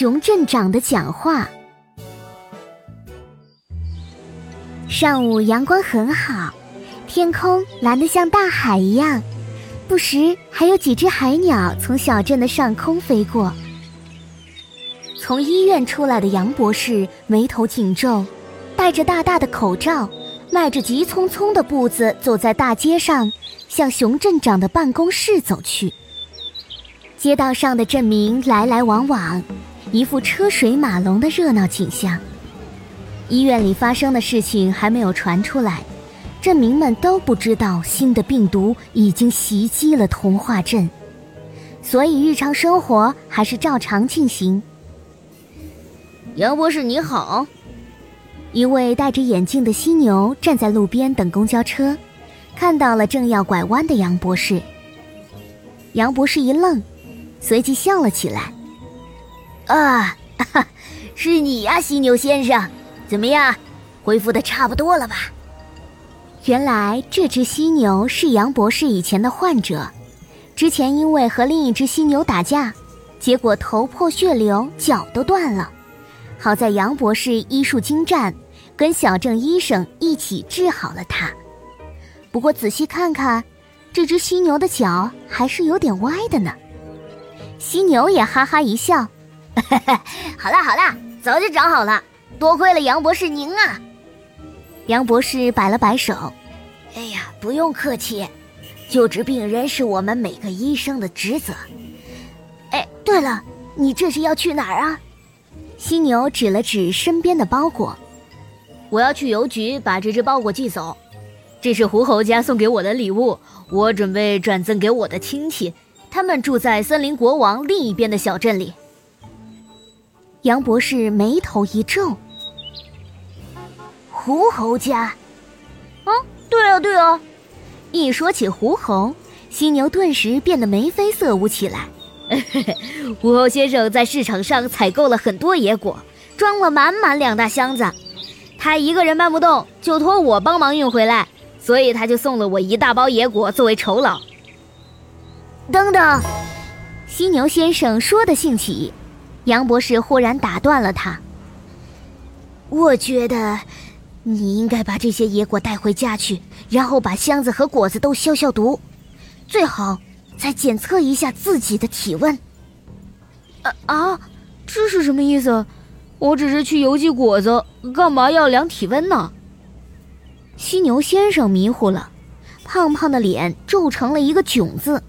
熊镇长的讲话。上午阳光很好，天空蓝得像大海一样，不时还有几只海鸟从小镇的上空飞过。从医院出来的杨博士眉头紧皱，戴着大大的口罩，迈着急匆匆的步子走在大街上，向熊镇长的办公室走去。街道上的镇民来来往往，一副车水马龙的热闹景象。医院里发生的事情还没有传出来，镇民们都不知道新的病毒已经袭击了童话镇，所以日常生活还是照常进行。杨博士你好，一位戴着眼镜的犀牛站在路边等公交车，看到了正要拐弯的杨博士。杨博士一愣，随即笑了起来：“啊，是你呀，犀牛先生。”怎么样，恢复的差不多了吧？原来这只犀牛是杨博士以前的患者，之前因为和另一只犀牛打架，结果头破血流，脚都断了。好在杨博士医术精湛，跟小郑医生一起治好了他。不过仔细看看，这只犀牛的脚还是有点歪的呢。犀牛也哈哈一笑：“ 好啦好啦，早就长好了。”多亏了杨博士您啊！杨博士摆了摆手：“哎呀，不用客气，救治病人是我们每个医生的职责。”哎，对了，你这是要去哪儿啊？犀牛指了指身边的包裹：“我要去邮局把这只包裹寄走。这是狐猴家送给我的礼物，我准备转赠给我的亲戚，他们住在森林国王另一边的小镇里。”杨博士眉头一皱。狐猴家，啊，对啊，对啊！一说起狐猴，犀牛顿时变得眉飞色舞起来。狐猴先生在市场上采购了很多野果，装了满满两大箱子，他一个人搬不动，就托我帮忙运回来，所以他就送了我一大包野果作为酬劳。等等，犀牛先生说的兴起，杨博士忽然打断了他。我觉得。你应该把这些野果带回家去，然后把箱子和果子都消消毒，最好再检测一下自己的体温。啊啊，这是什么意思？我只是去邮寄果子，干嘛要量体温呢？犀牛先生迷糊了，胖胖的脸皱成了一个囧字。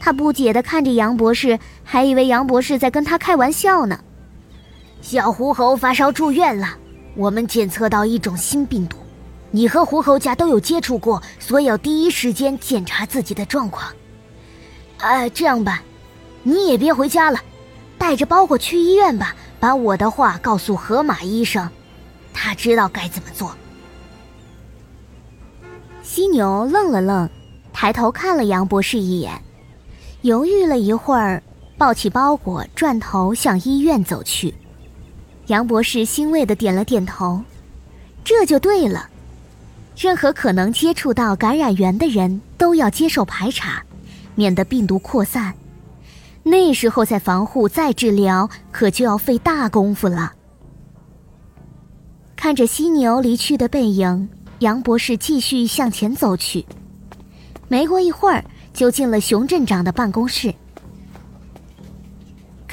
他不解地看着杨博士，还以为杨博士在跟他开玩笑呢。小狐猴发烧住院了。我们检测到一种新病毒，你和狐猴家都有接触过，所以要第一时间检查自己的状况。哎，这样吧，你也别回家了，带着包裹去医院吧，把我的话告诉河马医生，他知道该怎么做。犀牛愣了愣，抬头看了杨博士一眼，犹豫了一会儿，抱起包裹，转头向医院走去。杨博士欣慰的点了点头，这就对了。任何可能接触到感染源的人都要接受排查，免得病毒扩散。那时候再防护再治疗，可就要费大功夫了。看着犀牛离去的背影，杨博士继续向前走去。没过一会儿，就进了熊镇长的办公室。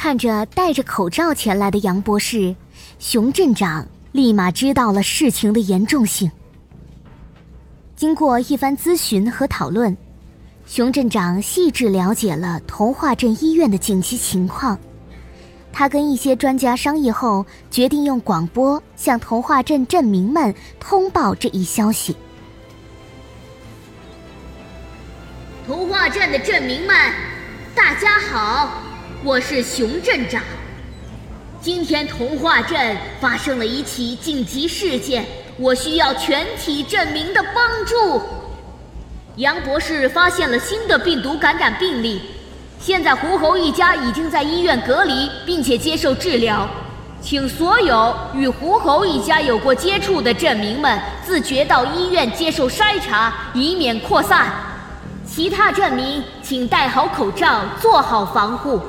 看着戴着口罩前来的杨博士，熊镇长立马知道了事情的严重性。经过一番咨询和讨论，熊镇长细致了解了童话镇医院的紧急情况。他跟一些专家商议后，决定用广播向童话镇镇民们通报这一消息。童话镇的镇民们，大家好。我是熊镇长。今天童话镇发生了一起紧急事件，我需要全体镇民的帮助。杨博士发现了新的病毒感染病例，现在狐猴一家已经在医院隔离，并且接受治疗。请所有与狐猴一家有过接触的镇民们自觉到医院接受筛查，以免扩散。其他镇民请戴好口罩，做好防护。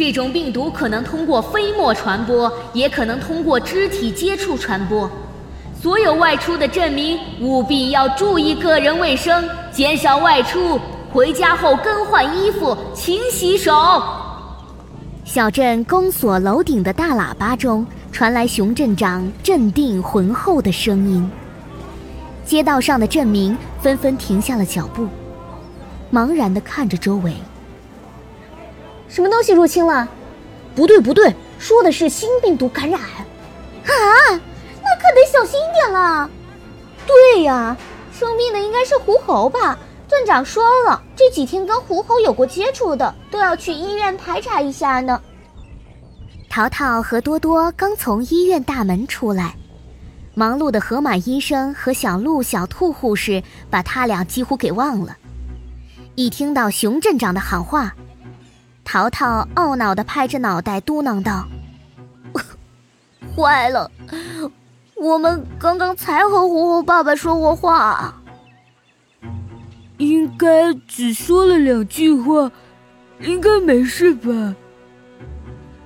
这种病毒可能通过飞沫传播，也可能通过肢体接触传播。所有外出的镇民务必要注意个人卫生，减少外出。回家后更换衣服，勤洗手。小镇公所楼顶的大喇叭中传来熊镇长镇定浑厚的声音。街道上的镇民纷纷停下了脚步，茫然地看着周围。什么东西入侵了？不对，不对，说的是新病毒感染。啊，那可得小心一点了。对呀，生病的应该是狐猴吧？镇长说了，这几天跟狐猴有过接触的，都要去医院排查一下呢。淘淘和多多刚从医院大门出来，忙碌的河马医生和小鹿、小兔护士把他俩几乎给忘了。一听到熊镇长的喊话，淘淘懊恼地拍着脑袋嘟囔道：“ 坏了，我们刚刚才和狐猴爸爸说过话。”应该只说了两句话，应该没事吧？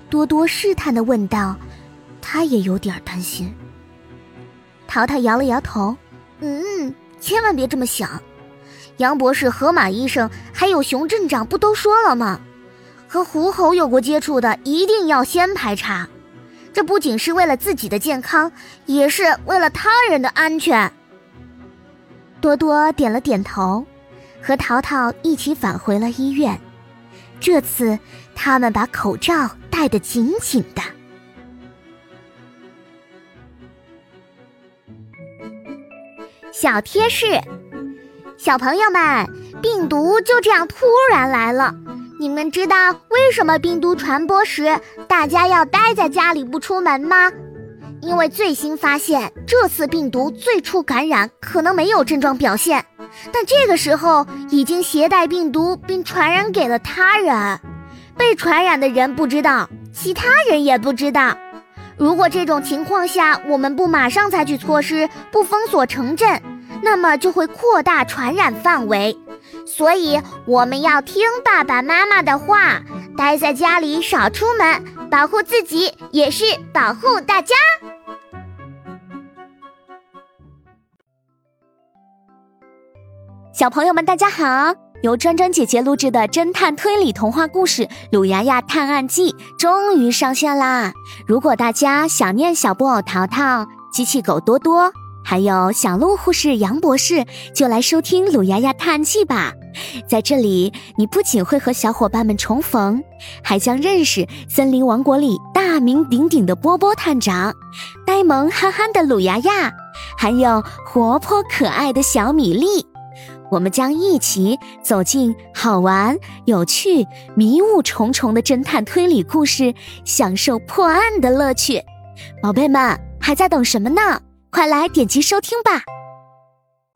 多多试探的问道，他也有点担心。淘淘摇了摇头，嗯，千万别这么想。杨博士、河马医生还有熊镇长不都说了吗？和狐猴有过接触的，一定要先排查。这不仅是为了自己的健康，也是为了他人的安全。多多点了点头。和淘淘一起返回了医院，这次他们把口罩戴得紧紧的。小贴士：小朋友们，病毒就这样突然来了，你们知道为什么病毒传播时大家要待在家里不出门吗？因为最新发现，这次病毒最初感染可能没有症状表现。但这个时候已经携带病毒并传染给了他人，被传染的人不知道，其他人也不知道。如果这种情况下我们不马上采取措施，不封锁城镇，那么就会扩大传染范围。所以我们要听爸爸妈妈的话，待在家里少出门，保护自己也是保护大家。小朋友们，大家好！由专专姐姐录制的侦探推理童话故事《鲁牙牙探案记》终于上线啦！如果大家想念小布偶淘淘、机器狗多多，还有小鹿护士杨博士，就来收听《鲁牙牙探案记》吧。在这里，你不仅会和小伙伴们重逢，还将认识森林王国里大名鼎鼎的波波探长、呆萌憨憨的鲁牙牙，还有活泼可爱的小米粒。我们将一起走进好玩、有趣、迷雾重重的侦探推理故事，享受破案的乐趣。宝贝们，还在等什么呢？快来点击收听吧！